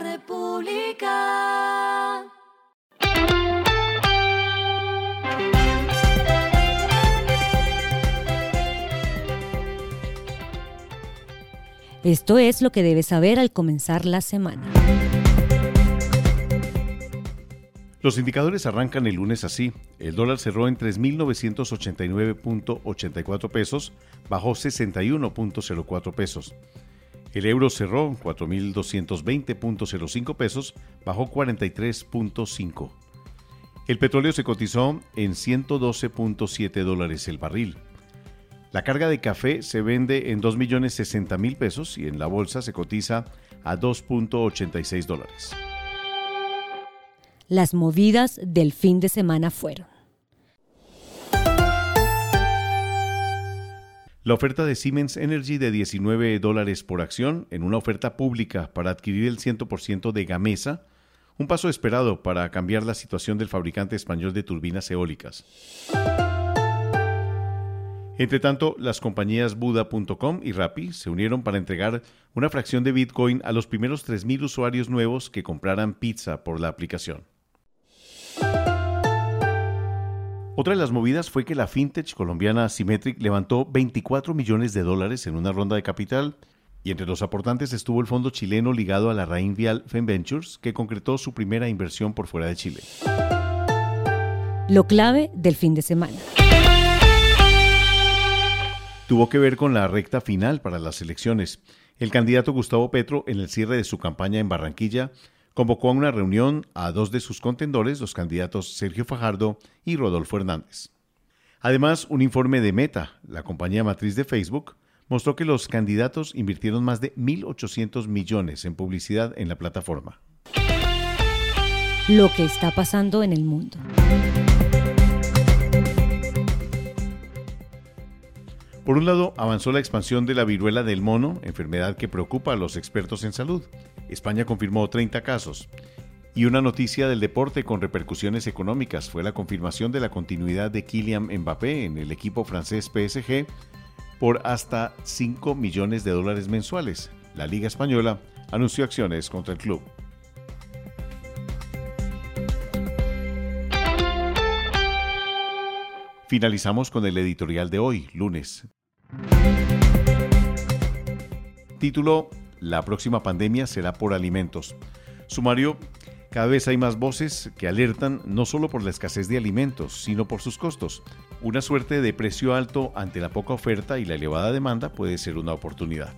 República. Esto es lo que debes saber al comenzar la semana. Los indicadores arrancan el lunes así. El dólar cerró en 3.989.84 pesos, bajó 61.04 pesos. El euro cerró en 4.220.05 pesos, bajó 43.5. El petróleo se cotizó en 112.7 dólares el barril. La carga de café se vende en 2.060.000 pesos y en la bolsa se cotiza a 2.86 dólares. Las movidas del fin de semana fueron. La oferta de Siemens Energy de 19 dólares por acción en una oferta pública para adquirir el 100% de Gamesa, un paso esperado para cambiar la situación del fabricante español de turbinas eólicas. Entre tanto, las compañías Buda.com y Rappi se unieron para entregar una fracción de Bitcoin a los primeros 3.000 usuarios nuevos que compraran pizza por la aplicación. Otra de las movidas fue que la fintech colombiana Symmetric levantó 24 millones de dólares en una ronda de capital y entre los aportantes estuvo el fondo chileno ligado a la Rain Vial Ventures, que concretó su primera inversión por fuera de Chile. Lo clave del fin de semana. Tuvo que ver con la recta final para las elecciones. El candidato Gustavo Petro, en el cierre de su campaña en Barranquilla, convocó a una reunión a dos de sus contendores, los candidatos Sergio Fajardo y Rodolfo Hernández. Además, un informe de Meta, la compañía matriz de Facebook, mostró que los candidatos invirtieron más de 1.800 millones en publicidad en la plataforma. Lo que está pasando en el mundo. Por un lado, avanzó la expansión de la viruela del mono, enfermedad que preocupa a los expertos en salud. España confirmó 30 casos. Y una noticia del deporte con repercusiones económicas fue la confirmación de la continuidad de Kylian Mbappé en el equipo francés PSG por hasta 5 millones de dólares mensuales. La Liga Española anunció acciones contra el club. Finalizamos con el editorial de hoy, lunes. Título, La próxima pandemia será por alimentos. Sumario, cada vez hay más voces que alertan no solo por la escasez de alimentos, sino por sus costos. Una suerte de precio alto ante la poca oferta y la elevada demanda puede ser una oportunidad.